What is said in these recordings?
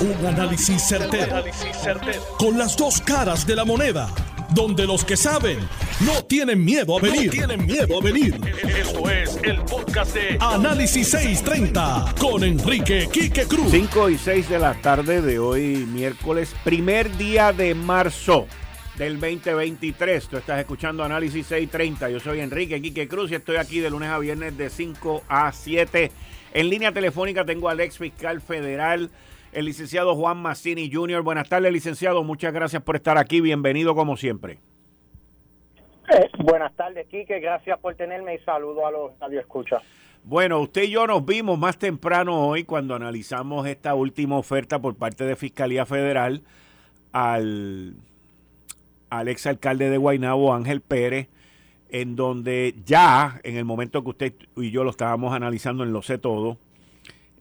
Un análisis certero, Con las dos caras de la moneda. Donde los que saben no tienen miedo a venir. tienen miedo a venir. Esto es el podcast de Análisis 630 con Enrique Quique Cruz. 5 y 6 de la tarde de hoy, miércoles, primer día de marzo del 2023. Tú estás escuchando Análisis 630. Yo soy Enrique Quique Cruz y estoy aquí de lunes a viernes de 5 a 7. En línea telefónica tengo al ex fiscal federal el licenciado Juan Massini Jr. Buenas tardes, licenciado. Muchas gracias por estar aquí. Bienvenido como siempre. Eh, buenas tardes, Quique. Gracias por tenerme y saludo a los radioescuchas. Bueno, usted y yo nos vimos más temprano hoy cuando analizamos esta última oferta por parte de Fiscalía Federal al, al exalcalde de Guaynabo, Ángel Pérez, en donde ya, en el momento que usted y yo lo estábamos analizando en Lo Sé Todo,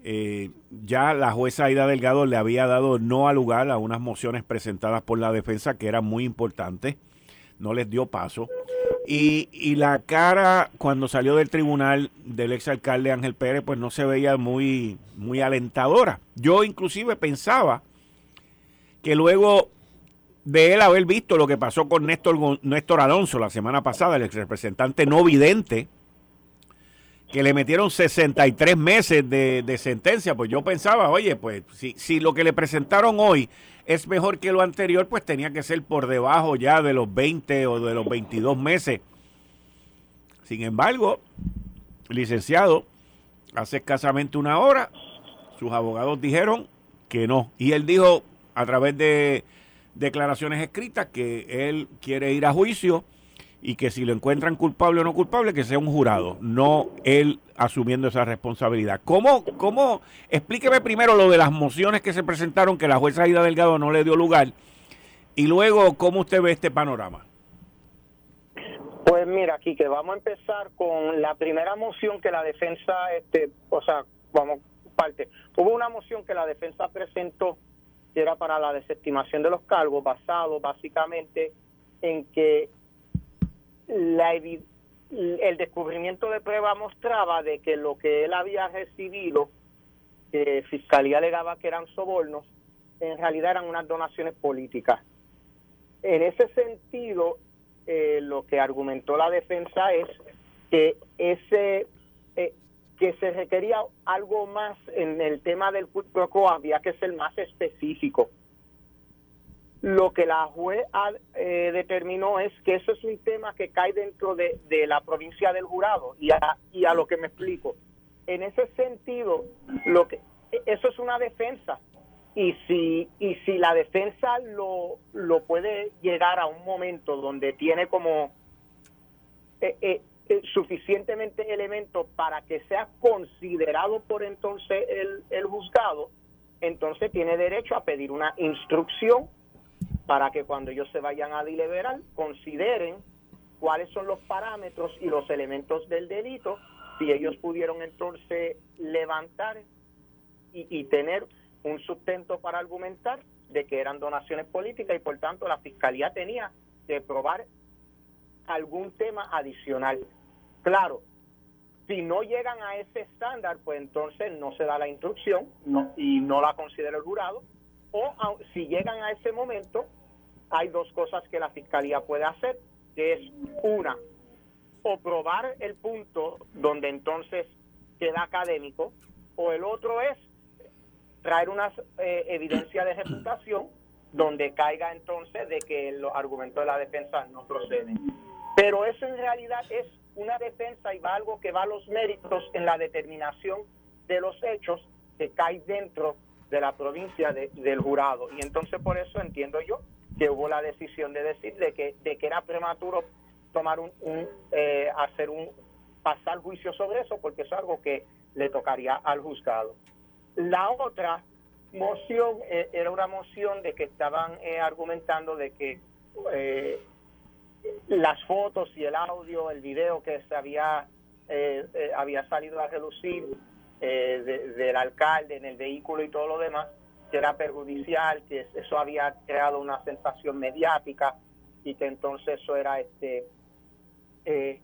eh, ya la jueza Aida Delgado le había dado no al lugar a unas mociones presentadas por la defensa que eran muy importantes, no les dio paso. Y, la cara cuando salió del tribunal del exalcalde Ángel Pérez, pues no se veía muy, muy alentadora. Yo inclusive pensaba que luego de él haber visto lo que pasó con Néstor, Néstor Alonso la semana pasada, el ex representante no vidente, que le metieron 63 meses de, sentencia, pues yo pensaba, oye, pues si, si lo que le presentaron hoy es mejor que lo anterior, pues tenía que ser por debajo ya de los 20 o de los 22 meses. Sin embargo, licenciado, hace escasamente una hora, sus abogados dijeron que no. Y él dijo a través de declaraciones escritas que él quiere ir a juicio y que si lo encuentran culpable o no culpable, que sea un jurado, no él asumiendo esa responsabilidad. ¿Cómo, cómo, explíqueme primero lo de las mociones que se presentaron, que la jueza Aida Delgado no le dio lugar, y luego cómo usted ve este panorama? Pues mira, aquí que vamos a empezar con la primera moción que la defensa, este, o sea, vamos parte. Hubo una moción que la defensa presentó que era para la desestimación de los cargos, basado básicamente en que la, el descubrimiento de prueba mostraba de que lo que él había recibido, que Fiscalía alegaba que eran sobornos, en realidad eran unas donaciones políticas. En ese sentido, eh, lo que argumentó la defensa es que ese eh, que se requería algo más en el tema del quid había que ser más específico. Lo que la juez eh, determinó es que eso es un tema que cae dentro de, la provincia del jurado y a, y a lo que me explico. En ese sentido, lo que eso es una defensa y si y si la defensa lo, lo puede llegar a un momento donde tiene como eh, eh, suficientemente elementos para que sea considerado por entonces el, el juzgado, entonces tiene derecho a pedir una instrucción para que cuando ellos se vayan a deliberar consideren cuáles son los parámetros y los elementos del delito, si ellos pudieron entonces levantar y, tener un sustento para argumentar de que eran donaciones políticas y por tanto la fiscalía tenía que probar algún tema adicional. Claro, si no llegan a ese estándar, pues entonces no se da la instrucción y no la considera el jurado, o si llegan a ese momento, hay dos cosas que la fiscalía puede hacer, que es una, o probar el punto donde entonces queda académico, o el otro es traer una eh, evidencia de reputación donde caiga entonces de que los argumentos de la defensa no proceden. Pero eso en realidad es una defensa y va algo que va a los méritos en la determinación de los hechos que cae dentro de la provincia del jurado. Y entonces por eso entiendo yo que hubo la decisión de decir de que, de que era prematuro tomar un, eh, hacer un pasar juicio sobre eso porque es algo que le tocaría al juzgado. La otra moción eh, era una moción de que estaban eh, argumentando de que las fotos y el audio, el video que se había había salido a relucir del alcalde en el vehículo y todo lo demás que era perjudicial, que eso había creado una sensación mediática y que entonces eso era este eh,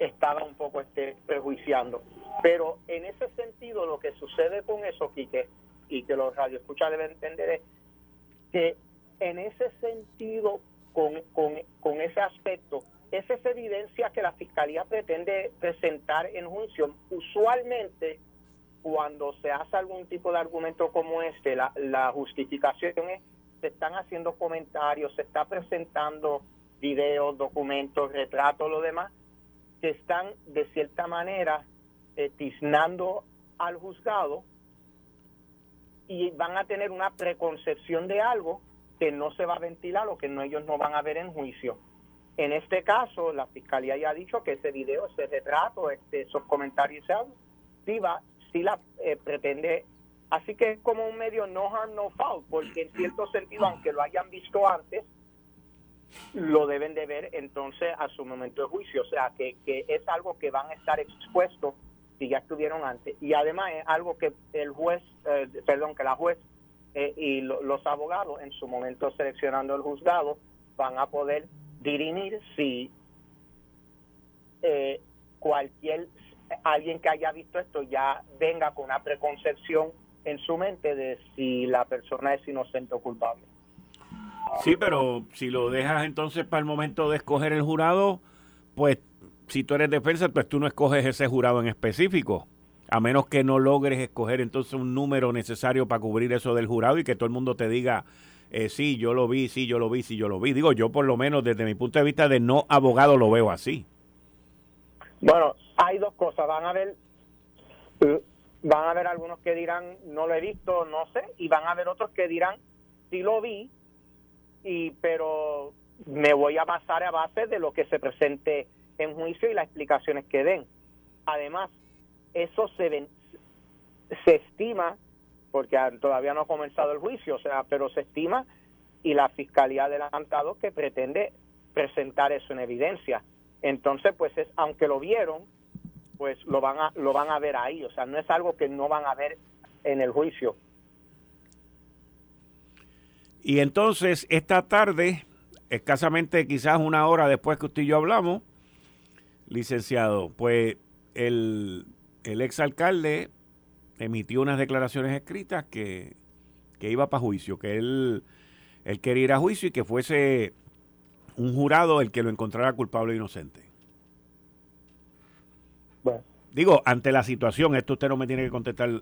estaba un poco este perjuiciando. Pero en ese sentido lo que sucede con eso, Quique, y que los radioescuchas deben entender es que en ese sentido, con, con, con ese aspecto, esa es evidencia que la Fiscalía pretende presentar en juicio. Usualmente, cuando se hace algún tipo de argumento como este, la, justificación es, se están haciendo comentarios, se está presentando videos, documentos, retratos, lo demás, que están de cierta manera eh, tiznando al juzgado y van a tener una preconcepción de algo que no se va a ventilar o que no, ellos no van a ver en juicio. En este caso, la fiscalía ya ha dicho que ese video, ese retrato, este, esos comentarios, sí, va, sí la eh, pretende. Así que es como un medio no harm, no foul, porque en cierto sentido, aunque lo hayan visto antes, lo deben de ver entonces a su momento de juicio. O sea, que, que es algo que van a estar expuestos si ya estuvieron antes. Y además es algo que el juez, eh, perdón, que la juez eh, y los abogados en su momento seleccionando el juzgado van a poder dirimir si eh, cualquier alguien que haya visto esto ya venga con una preconcepción en su mente de si la persona es inocente o culpable. Sí, pero si lo dejas entonces para el momento de escoger el jurado, pues si tú eres defensa, pues tú no escoges ese jurado en específico, a menos que no logres escoger entonces un número necesario para cubrir eso del jurado y que todo el mundo te diga, eh, sí, yo lo vi, sí, yo lo vi, sí, yo lo vi. Digo, yo por lo menos desde mi punto de vista de no abogado lo veo así. Bueno, hay dos cosas. Van a haber, van a haber algunos que dirán, no lo he visto, no sé, y van a haber otros que dirán, sí lo vi, y pero me voy a basar a base de lo que se presente en juicio y las explicaciones que den. Además, eso se, se estima porque todavía no ha comenzado el juicio, o sea, pero se estima y la fiscalía ha adelantado que pretende presentar eso en evidencia. Entonces, pues es aunque lo vieron, pues lo van a lo van a ver ahí, o sea, no es algo que no van a ver en el juicio. Y entonces, esta tarde, escasamente quizás una hora después que usted y yo hablamos, licenciado, pues el, el exalcalde emitió unas declaraciones escritas que, iba para juicio, que él, él quería ir a juicio y que fuese un jurado el que lo encontrara culpable o inocente. Digo, ante la situación, esto usted no me tiene que contestar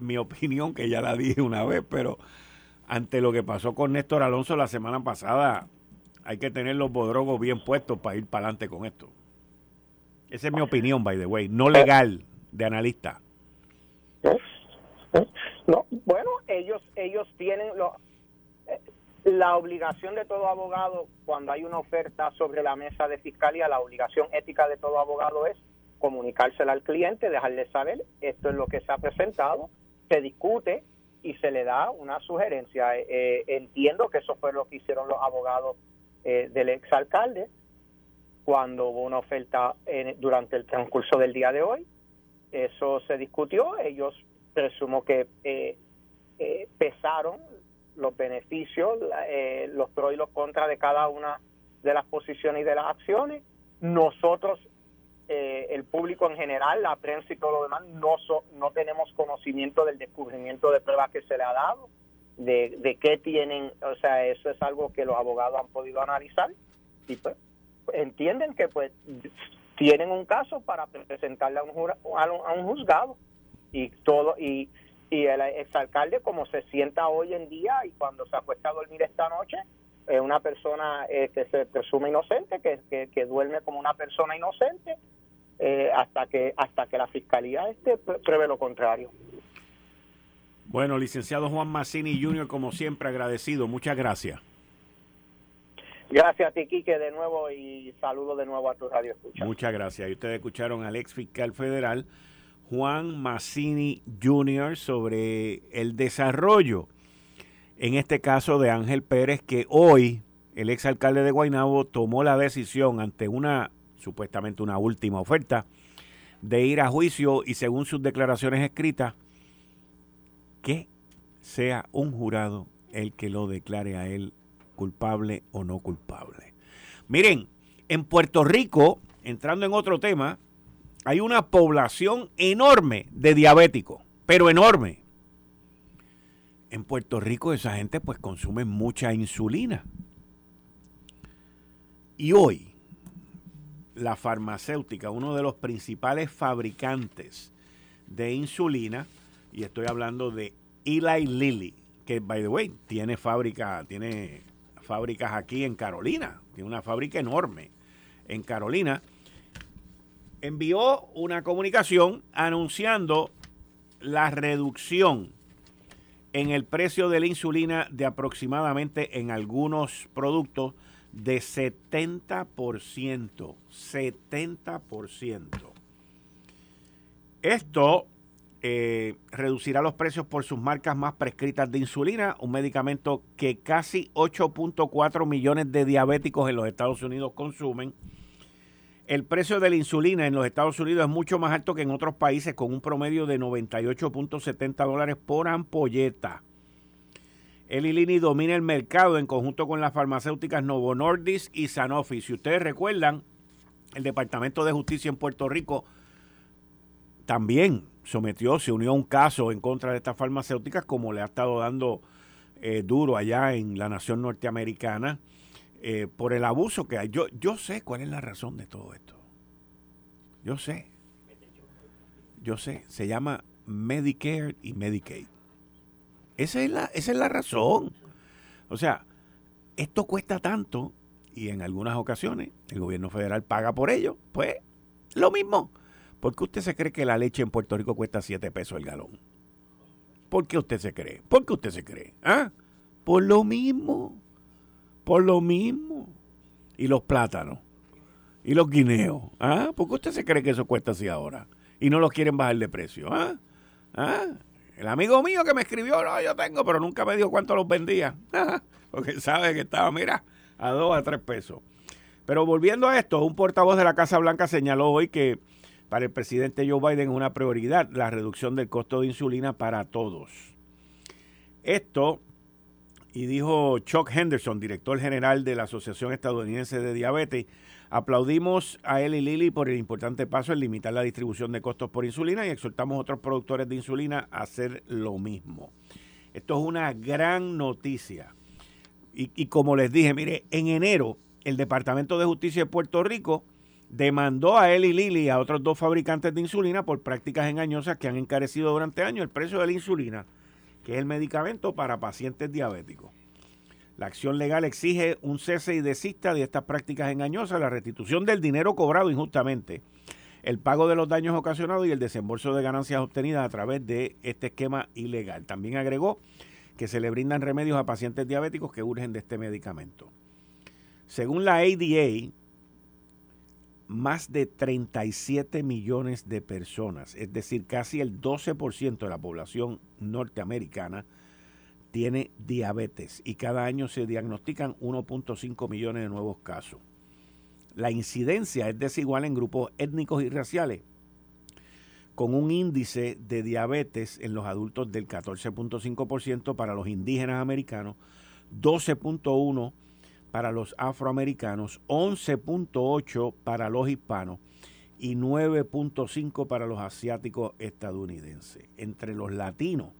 mi opinión, que ya la dije una vez, pero ante lo que pasó con Néstor Alonso la semana pasada, hay que tener los bodrogos bien puestos para ir para adelante con esto. Esa es mi opinión, by the way, no legal de analista. No, bueno, ellos ellos tienen lo, eh, la obligación de todo abogado cuando hay una oferta sobre la mesa de fiscalía, la obligación ética de todo abogado es comunicársela al cliente, dejarle saber esto es lo que se ha presentado, se discute y se le da una sugerencia. Eh, eh, entiendo que eso fue lo que hicieron los abogados del exalcalde cuando hubo una oferta durante el transcurso del día de hoy. Eso se discutió, ellos presumo que eh, eh, pesaron los beneficios, eh, los pros y los contras de cada una de las posiciones y de las acciones. Nosotros, el público en general, la prensa y todo lo demás, no, no tenemos conocimiento del descubrimiento de pruebas que se le ha dado, de, de qué tienen, o sea, eso es algo que los abogados han podido analizar y pues entienden que pues tienen un caso para presentarle a un, a un juzgado y todo y, y el exalcalde como se sienta hoy en día y cuando se acuesta a dormir esta noche es una persona eh, que se presume inocente que, que, duerme como una persona inocente eh, hasta que hasta que la fiscalía este pruebe lo contrario bueno licenciado Juan Massini Jr. como siempre agradecido muchas gracias Gracias a ti, Quique, de nuevo y saludo de nuevo a tu radio escucha. Muchas gracias. Y ustedes escucharon al ex fiscal federal Juan Massini Jr. sobre el desarrollo, en este caso de Ángel Pérez, que hoy el exalcalde de Guaynabo tomó la decisión ante una, supuestamente una última oferta, de ir a juicio y según sus declaraciones escritas, que sea un jurado el que lo declare a él culpable o no culpable. Miren, en Puerto Rico, entrando en otro tema, hay una población enorme de diabéticos, pero enorme. en Puerto Rico esa gente pues consume mucha insulina. Y hoy, la farmacéutica, uno de los principales fabricantes de insulina, y estoy hablando de Eli Lilly, que by the way, tiene fábrica, tiene fábricas aquí en Carolina, tiene una fábrica enorme en Carolina, envió una comunicación anunciando la reducción en el precio de la insulina de aproximadamente en algunos productos de 70%. 70%. Esto eh, reducirá los precios por sus marcas más prescritas de insulina, un medicamento que casi 8.4 millones de diabéticos en los Estados Unidos consumen. El precio de la insulina en los Estados Unidos es mucho más alto que en otros países, con un promedio de 98.70 dólares por ampolleta. El Ilini domina el mercado en conjunto con las farmacéuticas Novo Nordisk y Sanofi. Si ustedes recuerdan, el Departamento de Justicia en Puerto Rico también sometió, se unió a un caso en contra de estas farmacéuticas, como le ha estado dando eh, duro allá en la nación norteamericana, eh, por el abuso que hay. Yo, yo sé cuál es la razón de todo esto. Yo sé. Yo sé. Se llama Medicare y Medicaid. Esa es la, esa es la razón. O sea, esto cuesta tanto y en algunas ocasiones el gobierno federal paga por ello. Pues lo mismo. ¿Por qué usted se cree que la leche en Puerto Rico cuesta 7 pesos el galón? ¿Por qué usted se cree? ¿Por qué usted se cree? ¿Ah? Por lo mismo. Por lo mismo. Y los plátanos. Y los guineos. ¿Ah? ¿Por qué usted se cree que eso cuesta así ahora? Y no los quieren bajar de precio. ¿Ah? ¿Ah? El amigo mío que me escribió, no, yo tengo, pero nunca me dijo cuánto los vendía. Porque sabe que estaba, mira, a dos a tres pesos. Pero volviendo a esto, un portavoz de la Casa Blanca señaló hoy que para el presidente Joe Biden es una prioridad la reducción del costo de insulina para todos. Esto, y dijo Chuck Henderson, director general de la Asociación Estadounidense de Diabetes, Aplaudimos a él y Lili por el importante paso en limitar la distribución de costos por insulina y exhortamos a otros productores de insulina a hacer lo mismo. Esto es una gran noticia. Y, como les dije, mire, en enero el Departamento de Justicia de Puerto Rico demandó a él y Lili y a otros dos fabricantes de insulina por prácticas engañosas que han encarecido durante años el precio de la insulina, que es el medicamento para pacientes diabéticos. La acción legal exige un cese y desista de estas prácticas engañosas, la restitución del dinero cobrado injustamente, el pago de los daños ocasionados y el desembolso de ganancias obtenidas a través de este esquema ilegal. También agregó que se le brindan remedios a pacientes diabéticos que urgen de este medicamento. Según la ADA, más de 37 millones de personas, es decir, casi el 12% de la población norteamericana, tiene diabetes y cada año se diagnostican 1.5 millones de nuevos casos. La incidencia es desigual en grupos étnicos y raciales, con un índice de diabetes en los adultos del 14.5% para los indígenas americanos, 12.1% para los afroamericanos, 11.8% para los hispanos y 9.5% para los asiáticos estadounidenses. Entre los latinos,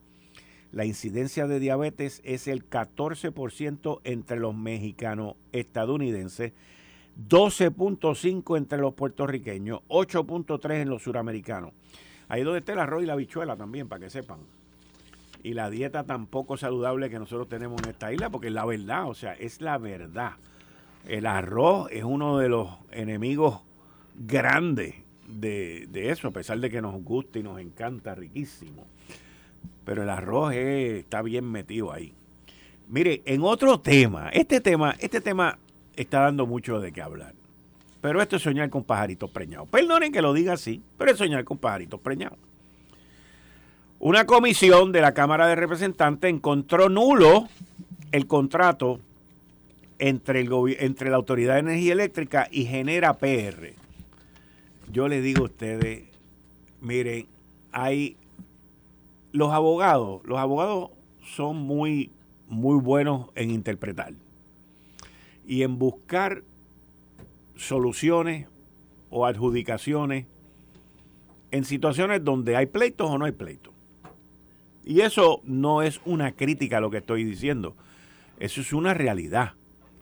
la incidencia de diabetes es el 14% entre los mexicanos estadounidenses, 12.5 entre los puertorriqueños, 8.3 en los suramericanos. Ahí donde está el arroz y la bichuela también, para que sepan. Y la dieta tampoco saludable que nosotros tenemos en esta isla, porque es la verdad, o sea, es la verdad. El arroz es uno de los enemigos grandes de, de eso, a pesar de que nos gusta y nos encanta, riquísimo pero el arroz está bien metido ahí. Mire, en otro tema, este tema, este tema está dando mucho de qué hablar. Pero esto es soñar con pajaritos preñados. Perdonen que lo diga así, pero es soñar con pajaritos preñados. Una comisión de la Cámara de Representantes encontró nulo el contrato entre, el entre la Autoridad de Energía Eléctrica y Genera PR. Yo les digo a ustedes, miren, hay los abogados, los abogados son muy, muy buenos en interpretar y en buscar soluciones o adjudicaciones en situaciones donde hay pleitos o no hay pleitos. Y eso no es una crítica a lo que estoy diciendo. Eso es una realidad.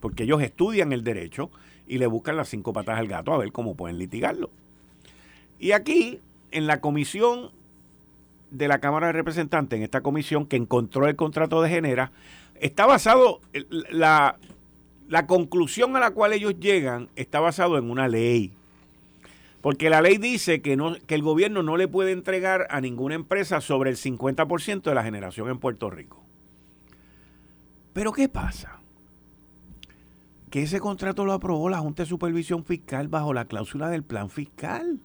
Porque ellos estudian el derecho y le buscan las cinco patas al gato a ver cómo pueden litigarlo. Y aquí, en la comisión de la Cámara de Representantes, en esta comisión que encontró el contrato de Genera, está basado, la, la conclusión a la cual ellos llegan está basado en una ley. Porque la ley dice que, no, que el gobierno no le puede entregar a ninguna empresa sobre el 50% de la generación en Puerto Rico. Pero ¿qué pasa? Que ese contrato lo aprobó la Junta de Supervisión Fiscal bajo la cláusula del plan fiscal.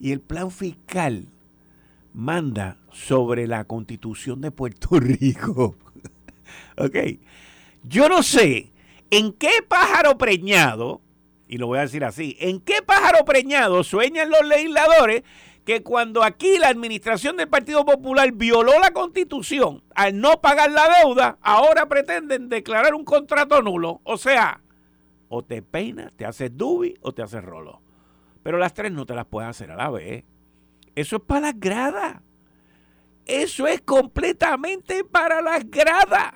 Y el plan fiscal manda sobre la constitución de Puerto Rico. ok. Yo no sé en qué pájaro preñado y lo voy a decir así, ¿en qué pájaro preñado sueñan los legisladores que cuando aquí la administración del Partido Popular violó la constitución al no pagar la deuda, ahora pretenden declarar un contrato nulo? O sea, o te peinas, te haces dubi o te haces rolo. Pero las tres no te las puedes hacer a la vez. Eso es para las gradas. Eso es completamente para las gradas.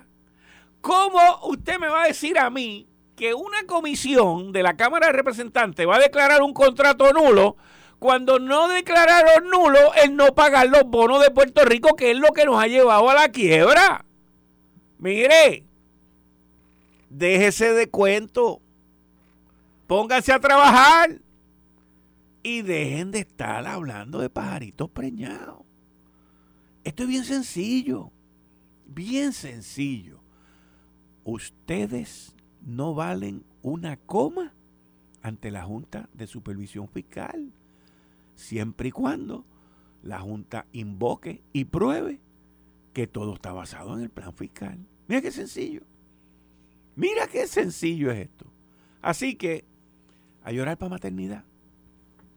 ¿Cómo usted me va a decir a mí que una comisión de la Cámara de Representantes va a declarar un contrato nulo cuando no declararon nulo el no pagar los bonos de Puerto Rico, que es lo que nos ha llevado a la quiebra. Mire, déjese de cuento, póngase a trabajar y dejen de estar hablando de pajaritos preñados. Esto es bien sencillo, bien sencillo. Ustedes no valen una coma ante la Junta de Supervisión Fiscal, siempre y cuando la Junta invoque y pruebe que todo está basado en el plan fiscal. Mira qué sencillo. Mira qué sencillo es esto. Así que a llorar para maternidad.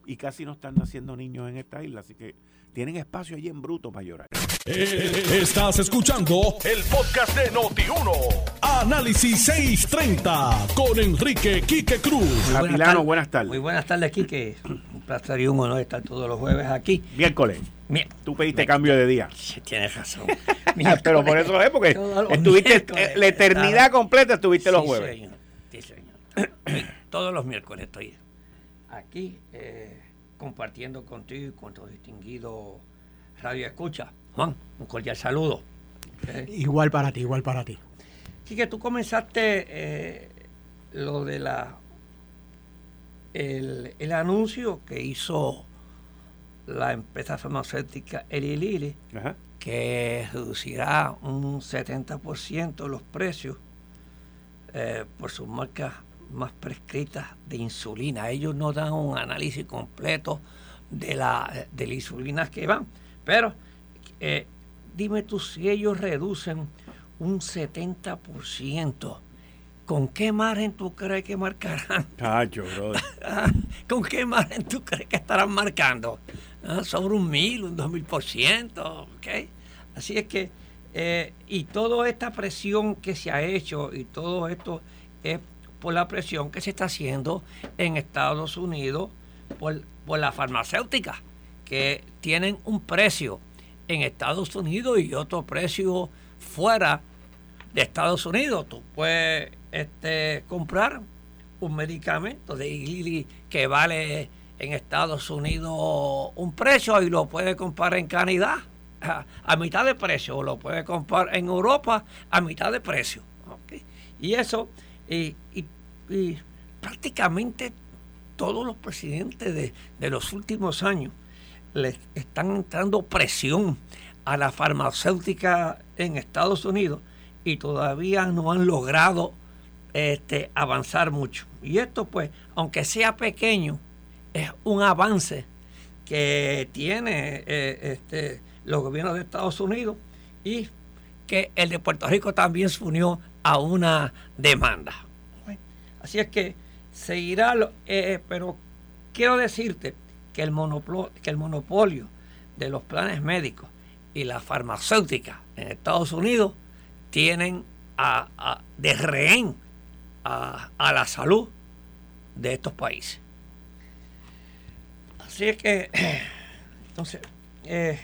Y casi no están naciendo niños en esta isla, así que tienen espacio allí en bruto para llorar. Eh, estás escuchando el podcast de Noti1. Análisis 630 con Enrique Quique Cruz. Atilano, buenas tardes. Muy buenas tardes, Quique. Un placer y un honor estar todos los jueves aquí. Miércoles. Tú pediste cambio de día. Tienes razón. Pero por eso es porque estuviste la eternidad completa estuviste los jueves. Sí, señor. todos los miércoles estoy aquí. Eh, compartiendo contigo y con tu distinguido Radio Escucha. Juan, un cordial saludo. Igual para ti, igual para ti. Sí, que tú comenzaste eh, lo de la el, el, anuncio que hizo la empresa farmacéutica Eli Lilly, que reducirá un 70% los precios eh, por sus marcas más prescritas de insulina. Ellos no dan un análisis completo de la, de la insulina que van. Pero eh, dime tú si ellos reducen un 70%. ¿Con qué margen tú crees que marcarán? ¿Con qué margen tú crees que estarán marcando? Ah, sobre un mil, un dos mil por ciento. ¿okay? Así es que, eh, y toda esta presión que se ha hecho y todo esto es por la presión que se está haciendo en Estados Unidos por, la farmacéutica, que tienen un precio en Estados Unidos y otro precio fuera de Estados Unidos. Tú puedes este, comprar un medicamento de que vale en Estados Unidos un precio y lo puedes comprar en Canadá a, mitad de precio o lo puedes comprar en Europa a mitad de precio. Y eso y, y, prácticamente todos los presidentes de, los últimos años le están entrando presión a la farmacéutica en Estados Unidos y todavía no han logrado este, avanzar mucho. Y esto pues, aunque sea pequeño, es un avance que tiene eh, este, los gobiernos de Estados Unidos y que el de Puerto Rico también se unió a una demanda. Así es que seguirá, eh, pero quiero decirte que el, monopolio, que el monopolio de los planes médicos y la farmacéutica en Estados Unidos tienen a, de rehén a, la salud de estos países. Así es que, entonces, eh,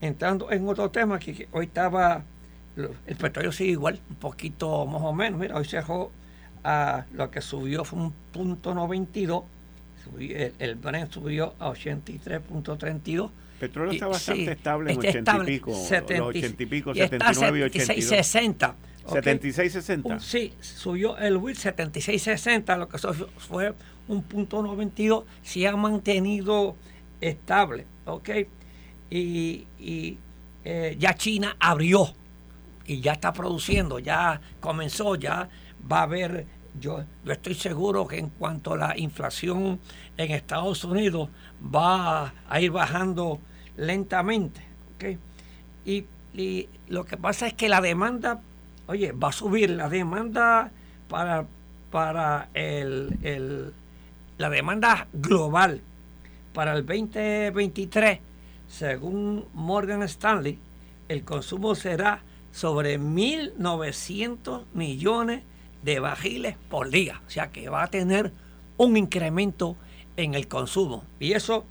entrando en otro tema, que, hoy estaba, el petróleo sigue igual, un poquito más o menos. Mira, hoy se dejó a lo que subió fue un punto 92, el, el Brent subió a 83.32. Petróleo está bastante estable en 80 y pico, 80 y pico, 79 y 82. 60. 76.60. Sí, subió el WIT 76.60, lo que fue un punto 92, se ha mantenido estable, ¿ok? Y, eh, ya China abrió y ya está produciendo, ya comenzó, ya va a haber, yo, yo estoy seguro que en cuanto a la inflación en Estados Unidos va a ir bajando lentamente, ¿ok? Y, y lo que pasa es que la demanda oye, va a subir la demanda para, para el, la demanda global para el 2023, según Morgan Stanley, el consumo será sobre 1.900 millones de bajiles por día. O sea que va a tener un incremento en el consumo. Y eso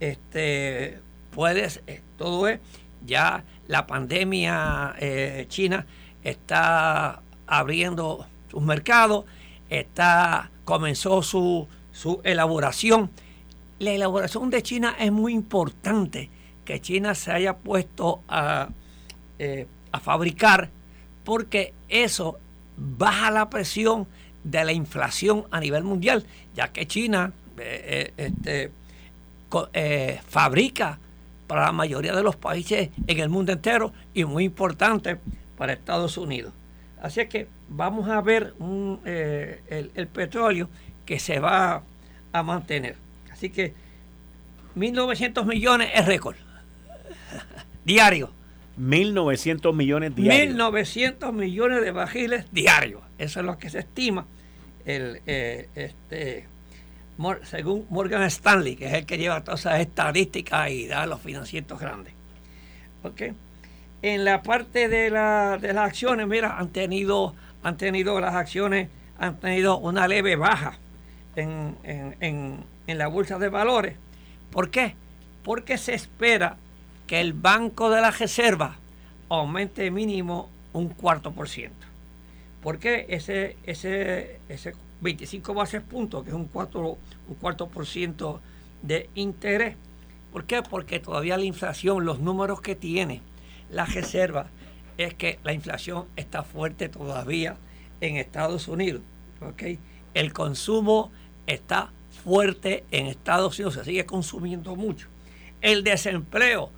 este, puede, eh, todo es, ya la pandemia eh, china está abriendo sus mercados, está, comenzó su, su elaboración. La elaboración de China es muy importante, que China se haya puesto a, eh, a fabricar, porque eso baja la presión de la inflación a nivel mundial, ya que China eh, eh, este, fabrica para la mayoría de los países en el mundo entero y muy importante para Estados Unidos. Así que vamos a ver eh, el, petróleo que se va a mantener. Así que 1.900 millones es récord. Diario. 1.900 millones diarios. 1.900 millones de bajiles diarios. Eso es lo que se estima. El, eh, este, según Morgan Stanley, que es el que lleva todas esas estadísticas y da los financieros grandes. ¿Ok? En la parte de, la, de las acciones, mira, han tenido, han tenido las acciones, han tenido una leve baja en, en la bolsa de valores. ¿Por qué? Porque se espera que el Banco de la Reserva aumente mínimo un cuarto por ciento. ¿Por qué ese, ese, ese 25 bases puntos, que es un, cuatro, un cuarto por ciento de interés? ¿Por qué? Porque todavía la inflación, los números que tiene, la reserva es que la inflación está fuerte todavía en Estados Unidos. El consumo está fuerte en Estados Unidos, se sigue consumiendo mucho. El desempleo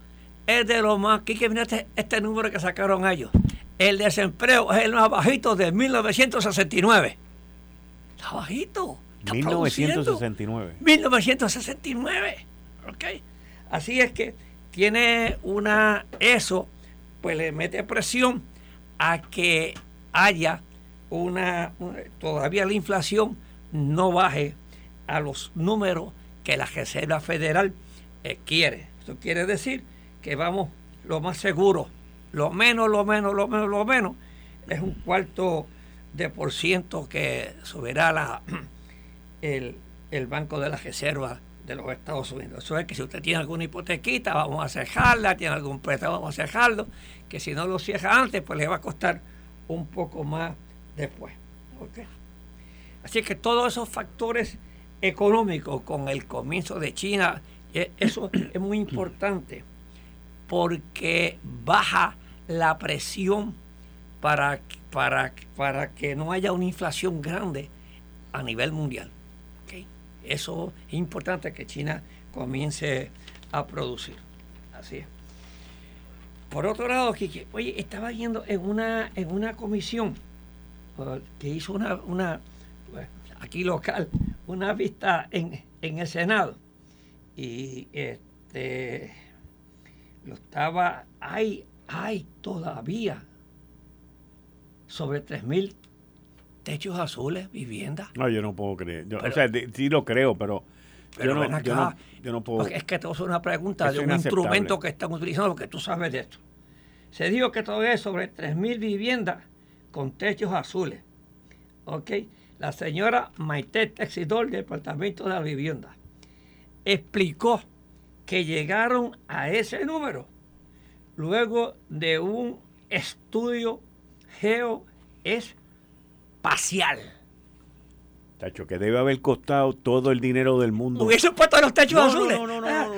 es de lo más... ¿Qué viene este, este número que sacaron ellos? El desempleo es el más bajito de 1969. Está bajito. 1969. 1969. ¿Ok? Así es que tiene una... Eso pues le mete presión a que haya una, todavía la inflación no baje a los números que la Reserva Federal eh, quiere. Eso quiere decir que vamos lo más seguro, lo menos, lo menos, lo menos, lo menos, es un cuarto de por ciento que subirá la, el, el Banco de la Reserva de los Estados Unidos. Eso es que si usted tiene alguna hipotequita, vamos a cerrarla, tiene algún préstamo, vamos a cerrarlo, que si no lo cierra antes, pues le va a costar un poco más después. Así que todos esos factores económicos con el comienzo de China, eh, eso es muy importante porque baja la presión para, para, para que no haya una inflación grande a nivel mundial. Eso es importante que China comience a producir. Así es. Por otro lado, oye, estaba viendo en una, en una comisión uh, que hizo una, una pues, aquí local, una vista en, en el Senado. Y este lo estaba, hay, hay todavía sobre 3.000 techos azules, viviendas. No, yo no puedo creer. o sea, sí lo creo, pero, yo, no, yo, no, puedo. Es que te voy una pregunta de un instrumento que están utilizando, porque tú sabes de esto. Se dijo que todavía hay sobre 3.000 viviendas con techos azules. ¿Ok? La señora Maite Texidor del Departamento de la Vivienda explicó que llegaron a ese número luego de un estudio geoespacial. Tacho, que debe haber costado todo el dinero del mundo. Hubiese puesto los techos azules. No, no, no, Ah,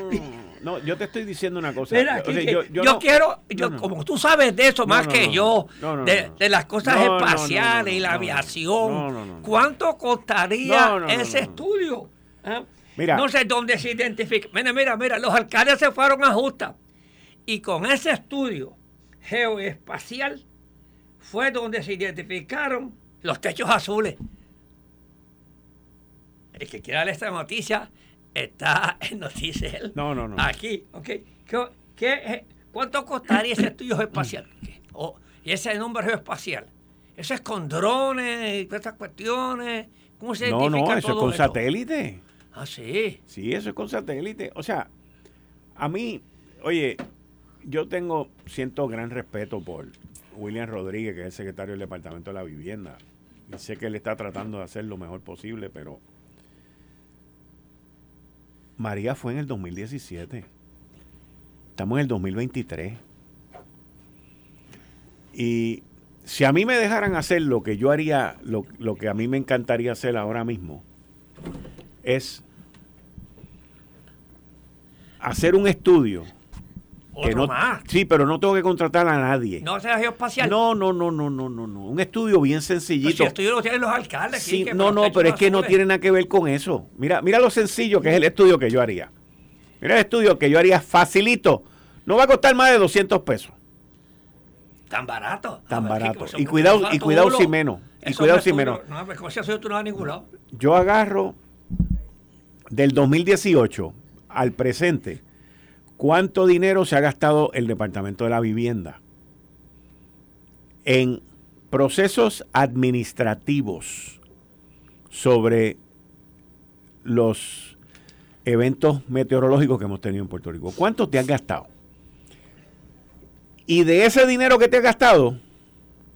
no, yo te estoy diciendo una cosa. Mira, O sea, Quique, yo- yo, yo no- quiero, yo, no, no. como tú sabes de eso más no, que no. yo, No, no, de, no. de las cosas No, no, no, espaciales no, no, y la no. aviación, No, no, no. ¿cuánto costaría No, no, no, ese no. estudio? ¿Ah? Mira. No sé dónde se identifica. Mira, mira, mira, los alcaldes se fueron a Justa y con ese estudio geoespacial fue donde se identificaron los techos azules. El que quiera leer esta noticia está en Noticiel. No, no, no. Aquí, ¿ok? ¿Qué, qué, cuánto costaría ese estudio espacial? O, y ese nombre geoespacial. Eso es con drones y todas estas cuestiones. ¿Cómo se No, identifica no, eso es con satélite. Ah, sí. Sí, eso es con satélite. O sea, a mí, oye, yo tengo, siento gran respeto por William Rodríguez, que es el secretario del Departamento de la Vivienda. Y sé que él está tratando de hacer lo mejor posible, pero María fue en el 2017. Estamos en el 2023. Y si a mí me dejaran hacer lo que yo haría, lo, lo que a mí me encantaría hacer ahora mismo, es hacer un estudio. que Otro no, más. Sí, pero no tengo que contratar a nadie. No sea geoespacial. No, no, no, no, no, no, no. Un estudio bien Pues sencillito. si esto lo tienen los alcaldes. Sí, no, no, pero es que no tiene nada que ver con eso. Mira, mira lo sencillo que es el estudio que yo haría. Mira el estudio que yo haría facilito. No va a costar más de 200 pesos. Tan barato. Tan ver, barato. Y cuidado- y cuidado si menos. Y cuidado si menos. No, pues con ese tú no vas a ningún lado. Yo agarro del 2018 al presente cuánto dinero se ha gastado el Departamento de la Vivienda en procesos administrativos sobre los eventos meteorológicos que hemos tenido en Puerto Rico. ¿Cuánto te has gastado? Y de ese dinero que te has gastado,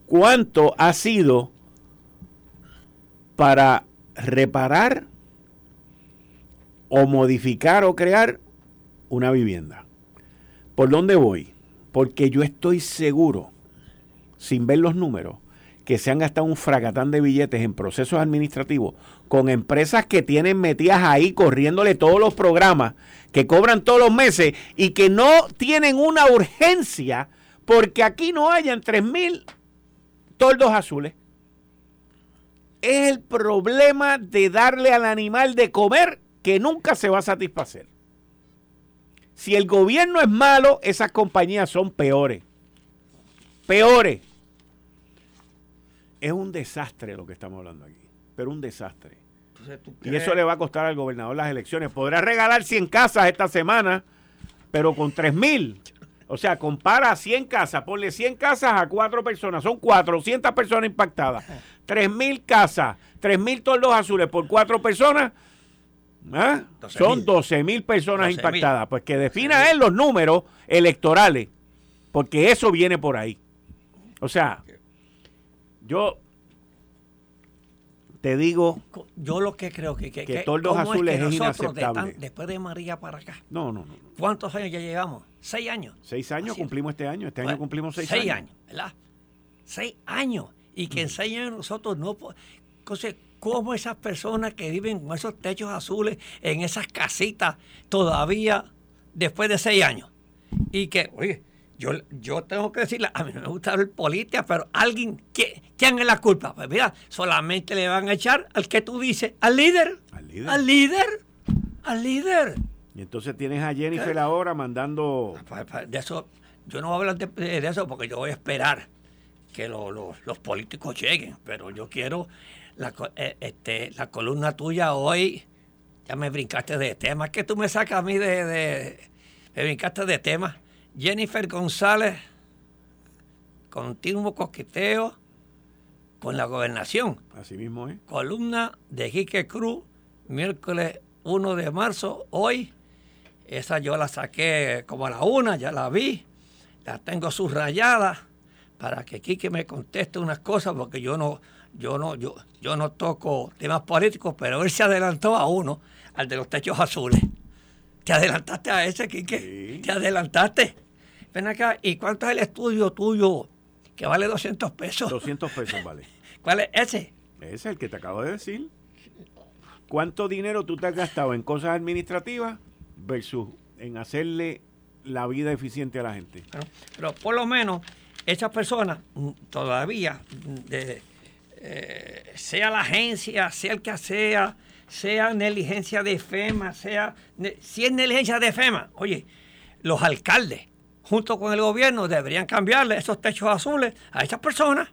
¿cuánto ha sido para reparar o modificar o crear una vivienda. ¿Por dónde voy? Porque yo estoy seguro, sin ver los números, que se han gastado un fracatán de billetes en procesos administrativos con empresas que tienen metidas ahí corriéndole todos los programas, que cobran todos los meses y que no tienen una urgencia porque aquí no hayan 3 mil toldos azules es el problema de darle al animal de comer que nunca se va a satisfacer. Si el gobierno es malo, esas compañías son peores. Peores. Es un desastre lo que estamos hablando aquí. Pero un desastre. Entonces, ¿tú Y eso le va a costar al gobernador las elecciones. Podrá regalar 100 casas esta semana, pero con 3 mil. O sea, compara 100 casas, ponle 100 casas a cuatro personas, son 400 personas impactadas. 3 mil casas, 3 mil toldos azules por cuatro personas, ¿ah? 12.000. son 12 mil personas 12.000. impactadas. Pues que defina él los números electorales, porque eso viene por ahí. O sea, yo te digo, Yo lo que creo que... Que, Que toldos ¿cómo azules que es nosotros, de tan- inaceptable. después de María para acá, no, no, no. no. ¿cuántos años ya llevamos? ¿Seis años? Seis años cumplimos este año. Este año cumplimos seis, seis años. años. ¿verdad? Seis años. Y que en seis años nosotros no... Entonces, ¿cómo esas personas que viven con esos techos azules en esas casitas todavía después de seis años? Y que, oye, yo, yo tengo que decirle, a mí no me gusta hablar política, pero alguien, ¿qué- ¿quién es la culpa? Pues mira, solamente le van a echar al que tú dices, al líder. Al líder. Al líder. Al líder. Y entonces tienes a Jennifer ahora mandando. Pues, pues, De eso, yo no voy a hablar de, de eso porque yo voy a esperar que lo- lo- los políticos lleguen, pero yo quiero la, eh, este, la columna tuya hoy. Ya me brincaste de tema. que tú me sacas a mí de, de- Me brincaste de tema. Jennifer González, continuo coqueteo con la gobernación. Así mismo, ¿eh? Columna de Quique Cruz, miércoles 1 de marzo, hoy. Esa yo la saqué como a la una, ya la vi. La tengo subrayada para que Quique me conteste unas cosas, porque yo no, yo no, yo, yo no toco temas políticos, pero él se adelantó a uno, al de los techos azules. ¿Te adelantaste a ese, Quique? Sí. ¿Te adelantaste? ven acá, ¿y cuánto es el estudio tuyo que vale 200 pesos? 200 pesos vale. ¿Cuál es ese? Ese es el que te acabo de decir. ¿Cuánto dinero tú te has gastado en cosas administrativas versus en hacerle la vida eficiente a la gente? Pero, por lo menos esas personas mm, todavía, mm, de, eh, sea la agencia, sea el que sea, sea negligencia de FEMA, sea si es negligencia de FEMA, oye, los alcaldes junto con el gobierno deberían cambiarle esos techos azules a esas personas.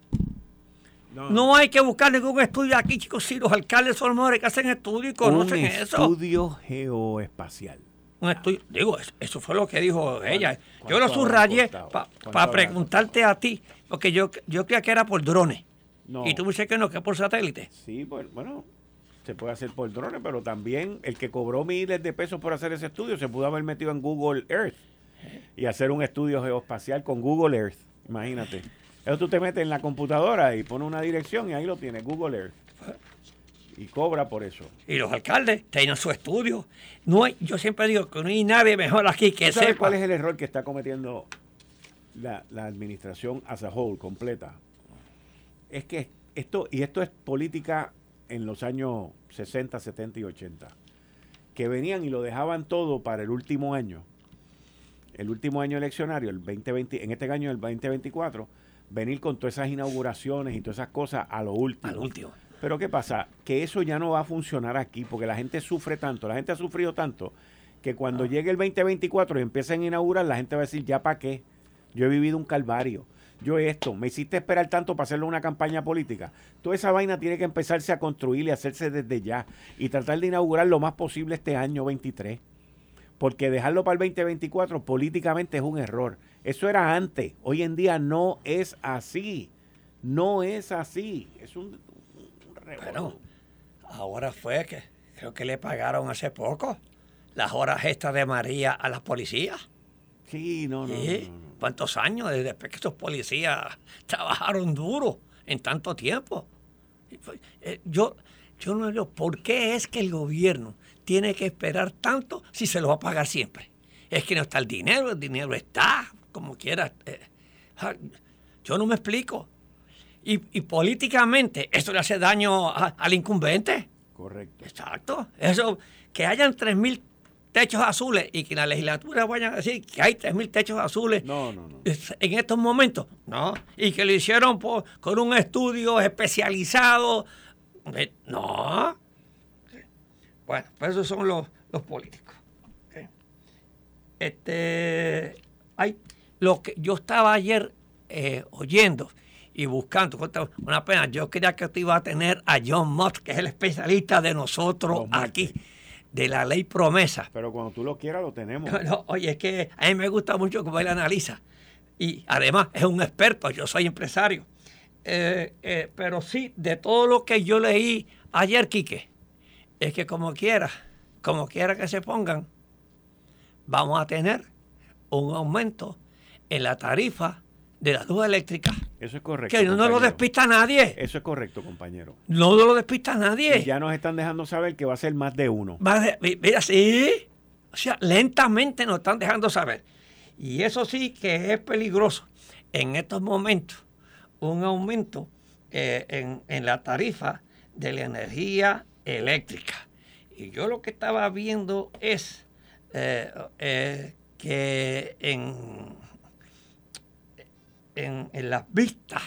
No. hay que buscar ningún estudio aquí, chicos. Si los alcaldes son los mejores que hacen estudios y conocen eso. Un estudio geoespacial. Un estudio, digo, eso fue lo que dijo ella. Yo lo subrayé para preguntarte a ti, porque yo, yo creía que era por drones. Y tú me dices que no, que es por satélite. Sí, pues, bueno, se puede hacer por drones, pero también el que cobró miles de pesos por hacer ese estudio se pudo haber metido en Google Earth y hacer un estudio geoespacial con Google Earth. Imagínate. Eso tú te metes en la computadora y pones una dirección y ahí lo tienes, Google Earth. Y cobra por eso. Y los alcaldes tienen su estudio. No hay, yo siempre digo que no hay nadie mejor aquí que sepa. cuál es el error que está cometiendo la, la administración as a whole, completa? Es que esto, y esto es política en los años 60, 70 y 80, que venían y lo dejaban todo para el último año, el último año eleccionario, el 2020, en este año el 2024, venir con todas esas inauguraciones y todas esas cosas a lo último. Al último. Pero ¿qué pasa? Que eso ya no va a funcionar aquí porque la gente sufre tanto, la gente ha sufrido tanto que cuando ah. llegue el 2024 y empiecen a inaugurar, la gente va a decir, ¿ya para qué? Yo he vivido un calvario. Yo esto, me hiciste esperar tanto para hacerle una campaña política. Toda esa vaina tiene que empezarse a construir y hacerse desde ya y tratar de inaugurar lo más posible este año 23 porque dejarlo para el 2024 políticamente es un error. Eso era antes, hoy en día no es así. No es así. Es un, Bueno, ahora fue que creo que le pagaron hace poco las horas extras de María a las policías. Sí, no, no, ¿Cuántos años desde que estos policías trabajaron duro en tanto tiempo? Eh, yo, yo no veo por qué es que el gobierno tiene que esperar tanto si se lo va a pagar siempre. Es que no está el dinero, el dinero está, como quiera. Eh, yo no me explico. Y, políticamente, esto le hace daño al incumbente. Correcto. Exacto. Eso, que hayan 3.000 techos azules y que la legislatura vaya a decir que hay 3.000 techos azules no, no, no. en estos momentos. No. Y que lo hicieron con un estudio especializado. Eh, no. Bueno, pues esos son los, políticos. Este, hay, lo que yo estaba ayer eh, oyendo y buscando, una pena, yo creía que tú iba a tener a John Mott, que es el especialista de nosotros aquí, de la ley promesa. Pero cuando tú lo quieras, lo tenemos. oye, es que a mí me gusta mucho cómo él analiza. Y además es un experto, yo soy empresario. Eh, eh, pero sí, de todo lo que yo leí ayer, Quique, es que como quiera, como quiera que se pongan, vamos a tener un aumento en la tarifa de la luz eléctrica. Eso es correcto. Que no lo despista nadie. Eso es correcto, compañero. No lo despista nadie. Y ya nos están dejando saber que va a ser más de uno. mira, sí. O sea, lentamente nos están dejando saber. Y eso sí que es peligroso. En estos momentos, un aumento eh, en, en la tarifa de la energía eléctrica. Y yo lo que estaba viendo es eh, eh, que en, en, las vistas,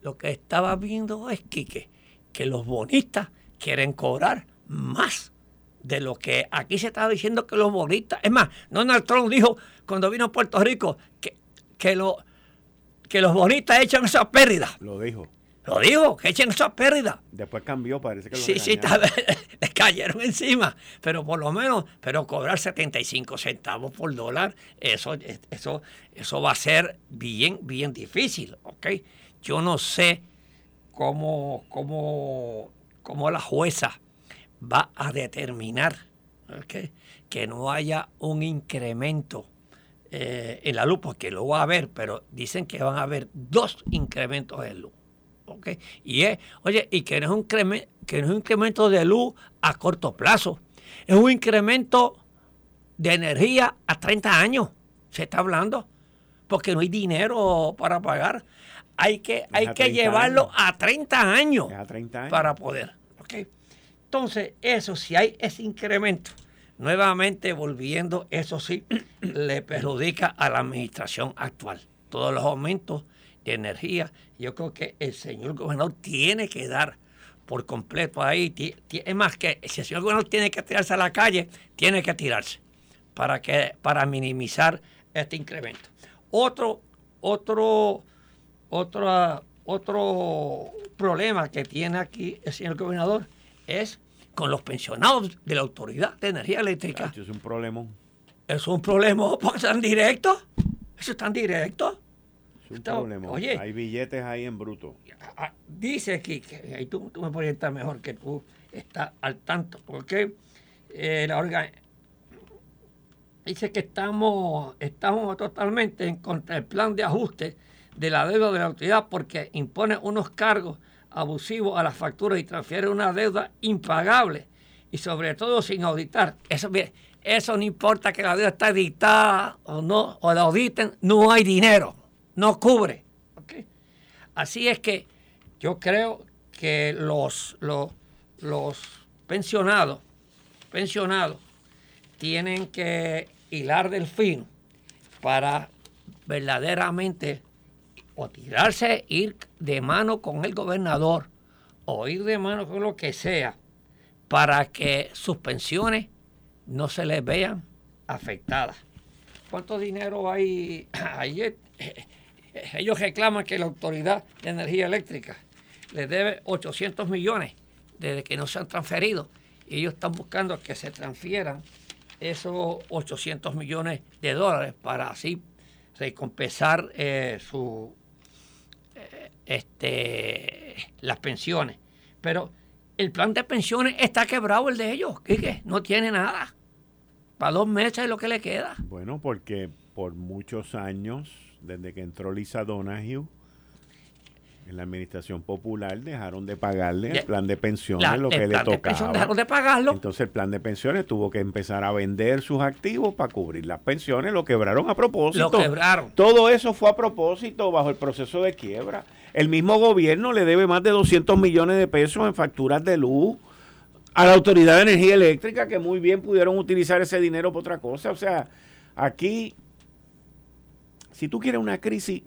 lo que estaba viendo es que, que los bonistas quieren cobrar más de lo que aquí se estaba diciendo que los bonistas. Es más, Donald Trump dijo cuando vino a Puerto Rico que, que, lo, que los bonistas echan esa pérdida. Lo dijo. Lo digo, que echen esa pérdida. Después cambió, parece que lo Sí, sí, les cayeron encima. Pero por lo menos, pero cobrar 75 centavos por dólar, eso, eso, eso va a ser bien, bien difícil, ¿ok? Yo no sé cómo, cómo, cómo la jueza va a determinar que no haya un incremento eh, en la luz, porque lo va a haber, pero dicen que van a haber dos incrementos en luz. Y es, oye, y que no es, un que no es un incremento de luz a corto plazo, es un incremento de energía a 30 años, se está hablando. porque no hay dinero para pagar. Hay que, hay que llevarlo a 30 años, para poder. Entonces, eso, si hay ese incremento, nuevamente volviendo, eso sí, le perjudica a la administración actual. Todos los aumentos de energía, yo creo que el señor gobernador tiene que dar por completo ahí. Es más que si el señor gobernador tiene que tirarse a la calle, tiene que tirarse para, que, para minimizar este incremento. Otro, otro, otro, otro problema que tiene aquí el señor gobernador es con los pensionados de la Autoridad de Energía Eléctrica. Eso es un problema. Es un problema porque están directos. Eso están directos. Problema. Oye, hay billetes ahí en bruto. Ah, dice aquí, que ahí tú, tú me puedes estar mejor que tú estás al tanto, porque eh, la dice que estamos, estamos totalmente en contra del plan de ajuste de la deuda de la autoridad porque impone unos cargos abusivos a las facturas y transfiere una deuda impagable y sobre todo sin auditar. Eso, eso no importa que la deuda está editada o no, o la auditen, no hay dinero, no cubre. Así es que yo creo que los, los, los pensionados, pensionados tienen que hilar del fin para verdaderamente o tirarse, ir de mano con el gobernador o ir de mano con lo que sea para que sus pensiones no se les vean afectadas. ¿Cuánto dinero hay? Ayer ellos reclaman que la Autoridad de Energía Eléctrica les debe 800 millones desde que no se han transferido ellos están buscando que se transfieran esos 800 millones de dólares para así recompensar eh, su este, las pensiones. Pero el plan de pensiones está quebrado el de ellos, Quique, no tiene nada. Para dos meses es lo que le queda. Bueno, porque por muchos años, desde que entró Lisa Donahue, en la administración popular dejaron de pagarle el plan de pensiones lo que le tocaba. dejaron de pagarlo. Entonces el plan de pensiones tuvo que empezar a vender sus activos para cubrir las pensiones, lo quebraron a propósito. Lo quebraron. Todo eso fue a propósito bajo el proceso de quiebra. El mismo gobierno le debe más de 200 millones de pesos en facturas de luz a la Autoridad de Energía Eléctrica, que muy bien pudieron utilizar ese dinero para otra cosa. O sea, aquí, si tú quieres una crisis,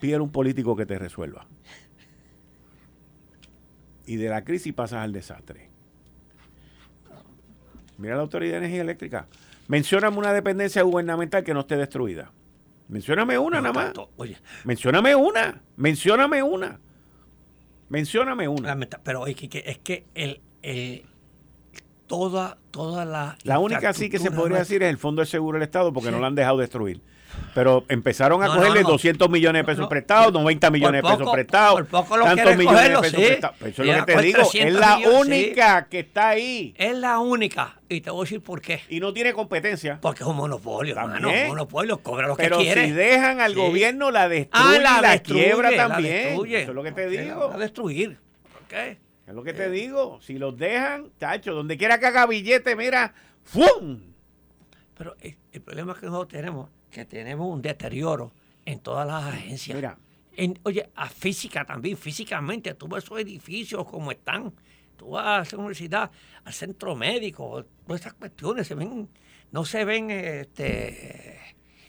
pide a un político que te resuelva. Y de la crisis pasas al desastre. Mira la Autoridad de Energía Eléctrica. Mencióname una dependencia gubernamental que no esté destruida. Mencióname una nada más. Oye. Mencióname una. Mencióname una. Mencióname una. Pero es que, es que el, toda, toda la. La única sí que se podría decir es el Fondo de Seguro del Estado porque no la han dejado destruir. Pero empezaron a cogerle 200 millones de pesos prestados, 90 millones de pesos prestados, tantos millones de pesos prestados. Eso es lo que te digo, es la única que está ahí. Es la única. Y te voy a decir por qué. Y no tiene competencia. Porque es un monopolio, hermano. Un monopolio, cobra lo Pero que quiere. si dejan al gobierno, la destruye ah, la, quiebra también. Eso es lo que te digo. Va a destruir. qué? Es lo que te digo. Si los dejan, tacho, donde quiera que haga billete, mira, ¡fum! Pero el, el problema que nosotros tenemos que tenemos un deterioro en todas las agencias. Mira. En, oye, a física también, físicamente, tú ves esos edificios como están. Tú vas a la universidad, al centro médico, todas esas cuestiones se ven, no se ven este,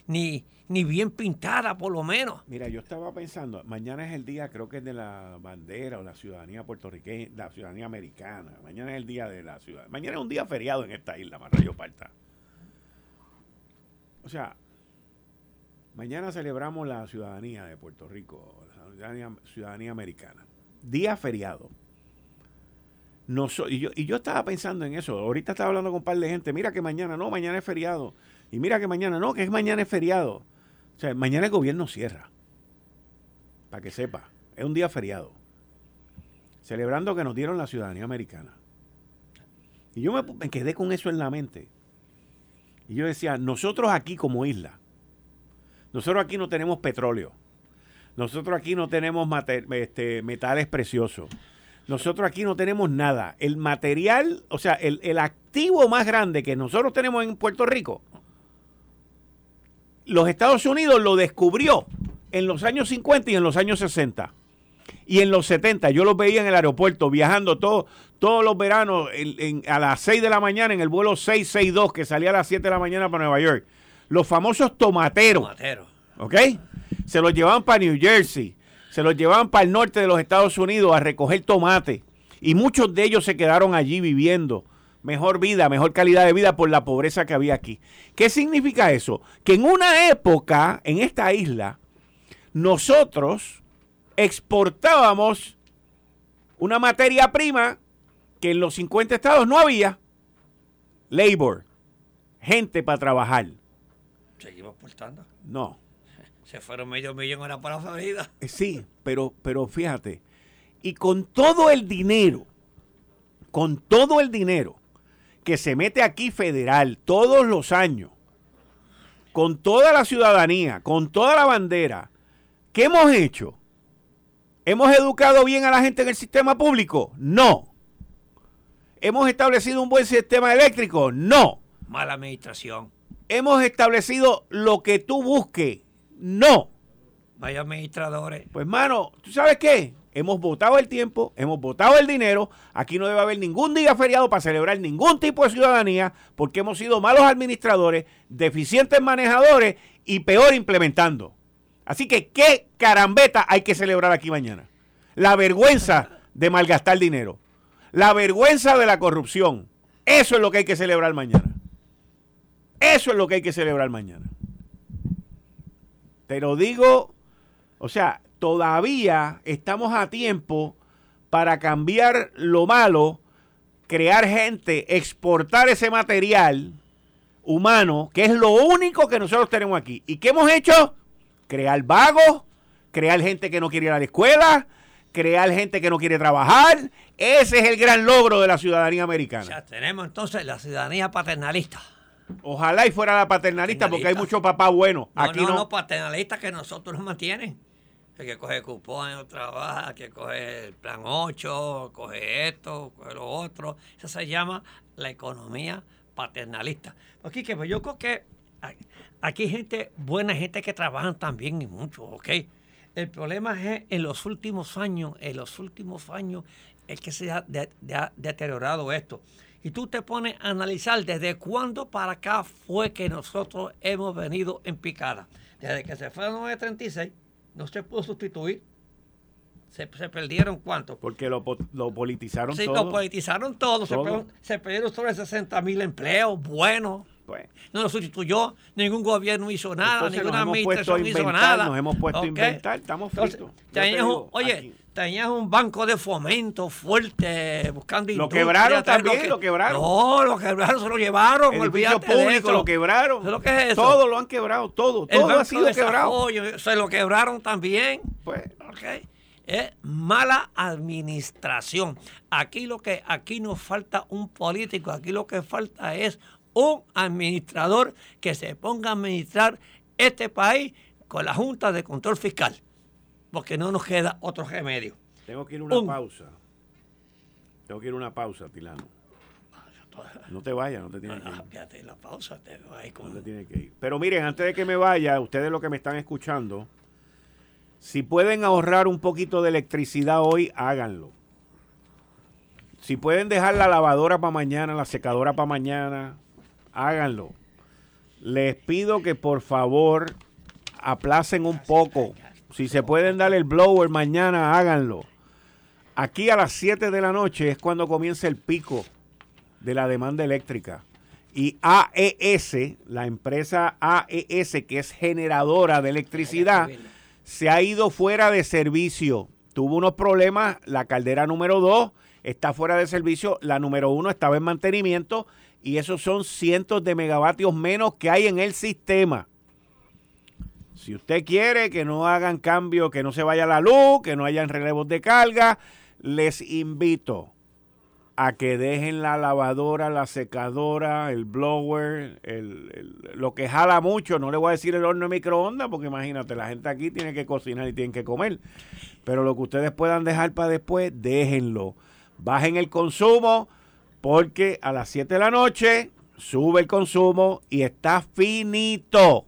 ni, ni bien pintadas, por lo menos. Mira, yo estaba pensando, mañana es el día, creo que es de la bandera o la ciudadanía puertorriqueña, la ciudadanía americana. Mañana es el día de la ciudad. Mañana es un día feriado en esta isla, Marrayo Parta. O sea, Mañana celebramos la ciudadanía de Puerto Rico, la ciudadanía, americana. Día feriado. No y, yo, y yo estaba pensando en eso. Ahorita estaba hablando con un par de gente. Mira que mañana, no, mañana es feriado. Y mira que mañana, no, que es mañana es feriado. O sea, mañana el gobierno cierra. Para que sepa. Es un día feriado. Celebrando que nos dieron la ciudadanía americana. Y yo me quedé con eso en la mente. Y yo decía, nosotros aquí como isla, nosotros aquí no tenemos petróleo. Nosotros aquí no tenemos este, metales preciosos. Nosotros aquí no tenemos nada. El material, o sea, el, activo más grande que nosotros tenemos en Puerto Rico los Estados Unidos lo descubrió en los años 50 y en los años 60. Y en los 70 yo los veía en el aeropuerto viajando todo, todos los veranos a las 6 de la mañana en el vuelo 662 que salía a las 7 de la mañana para Nueva York. Los famosos tomateros. Tomateros. ¿Ok? Se los llevaban para New Jersey, se los llevaban para el norte de los Estados Unidos a recoger tomate. Y muchos de ellos se quedaron allí viviendo mejor vida, mejor calidad de vida por la pobreza que había aquí. ¿Qué significa eso? Que en una época, en esta isla, nosotros exportábamos una materia prima que en los 50 estados no había. Labor, gente para trabajar. ¿Seguimos exportando? No. Se fueron medio millón ahora para la Florida. Sí, pero, pero fíjate, y con todo el dinero, con todo el dinero que se mete aquí federal todos los años, con toda la ciudadanía, con toda la bandera, ¿qué hemos hecho? ¿Hemos educado bien a la gente en el sistema público? No. ¿Hemos establecido un buen sistema eléctrico? No. Mala administración. ¿Hemos establecido lo que tú busques? No. Vaya administradores. Pues, mano, ¿tú sabes qué? hemos votado el tiempo, hemos votado el dinero, aquí no debe haber ningún día feriado para celebrar ningún tipo de ciudadanía, porque hemos sido malos administradores, deficientes manejadores y peor implementando. Así que, ¿qué carambeta hay que celebrar aquí mañana? La vergüenza de malgastar dinero, la vergüenza de la corrupción. Eso es lo que hay que celebrar mañana. Eso es lo que hay que celebrar mañana. Te lo digo, o sea, todavía estamos a tiempo para cambiar lo malo, crear gente, exportar ese material humano, que es lo único que nosotros tenemos aquí. ¿Y qué hemos hecho? Crear vagos, crear gente que no quiere ir a la escuela, crear gente que no quiere trabajar. Ese es el gran logro de la ciudadanía americana. Ya tenemos entonces la ciudadanía paternalista. Ojalá y fuera la paternalista, porque hay muchos papás buenos. No, Aquí no, no, no paternalistas que nosotros nos mantienen el que coge cupón trabaja, que coge el plan 8, coge esto, coge lo otro. Eso se llama la economía paternalista. Aquí que pues yo creo que aquí hay gente, buena gente que trabajan también y mucho, ¿ok? El problema es en los últimos años, en los últimos años es que se ha, deteriorado esto. Y tú te pones a analizar desde cuándo para acá fue que nosotros hemos venido en picada. Desde que se fue a 936, no se pudo sustituir. Se, perdieron cuánto. Porque lo, lo politizaron todo. Sí, lo politizaron todo. Se, perdieron sobre 60 mil empleos buenos. Pues. No lo sustituyó, ningún gobierno hizo nada, ninguna administración hizo nada. Nos hemos puesto a inventar, estamos fritos. oye, tenías un banco de fomento fuerte buscando Lo quebraron también, lo, quebraron. No, lo quebraron, se lo llevaron. El público lo quebraron. ¿Lo que es? Todo lo han quebrado, todo. todo ha sido quebrado. Se lo quebraron también. Pues. Okay. Es mala administración. Aquí lo que aquí nos falta un político, aquí lo que falta es un administrador que se ponga a administrar este país con la Junta de Control Fiscal porque no nos queda otro remedio. Tengo que ir a una pausa. Tengo que ir a una pausa, Tilano. No te vayas, no te tienes que ir. Fíjate, la pausa te No te tienes que ir. Pero miren, antes de que me vaya, ustedes los que me están escuchando, si pueden ahorrar un poquito de electricidad hoy, háganlo. Si pueden dejar la lavadora para mañana, la secadora para mañana, háganlo. Les pido que por favor aplacen un poco si se pueden dar el blower mañana, háganlo. Aquí a las 7 de la noche es cuando comienza el pico de la demanda eléctrica. Y AES, la empresa AES, que es generadora de electricidad, se ha ido fuera de servicio. Tuvo unos problemas, la caldera número 2 está fuera de servicio, la número 1 estaba en mantenimiento y esos son cientos de megavatios menos que hay en el sistema. Si usted quiere que no hagan cambio, que no se vaya la luz, que no hayan relevos de carga, les invito a que dejen la lavadora, la secadora, el blower, lo que jala mucho, no le voy a decir el horno de microondas, porque imagínate, la gente aquí tiene que cocinar y tiene que comer. Pero lo que ustedes puedan dejar para después, déjenlo. Bajen el consumo, porque a las 7 de la noche sube el consumo y está finito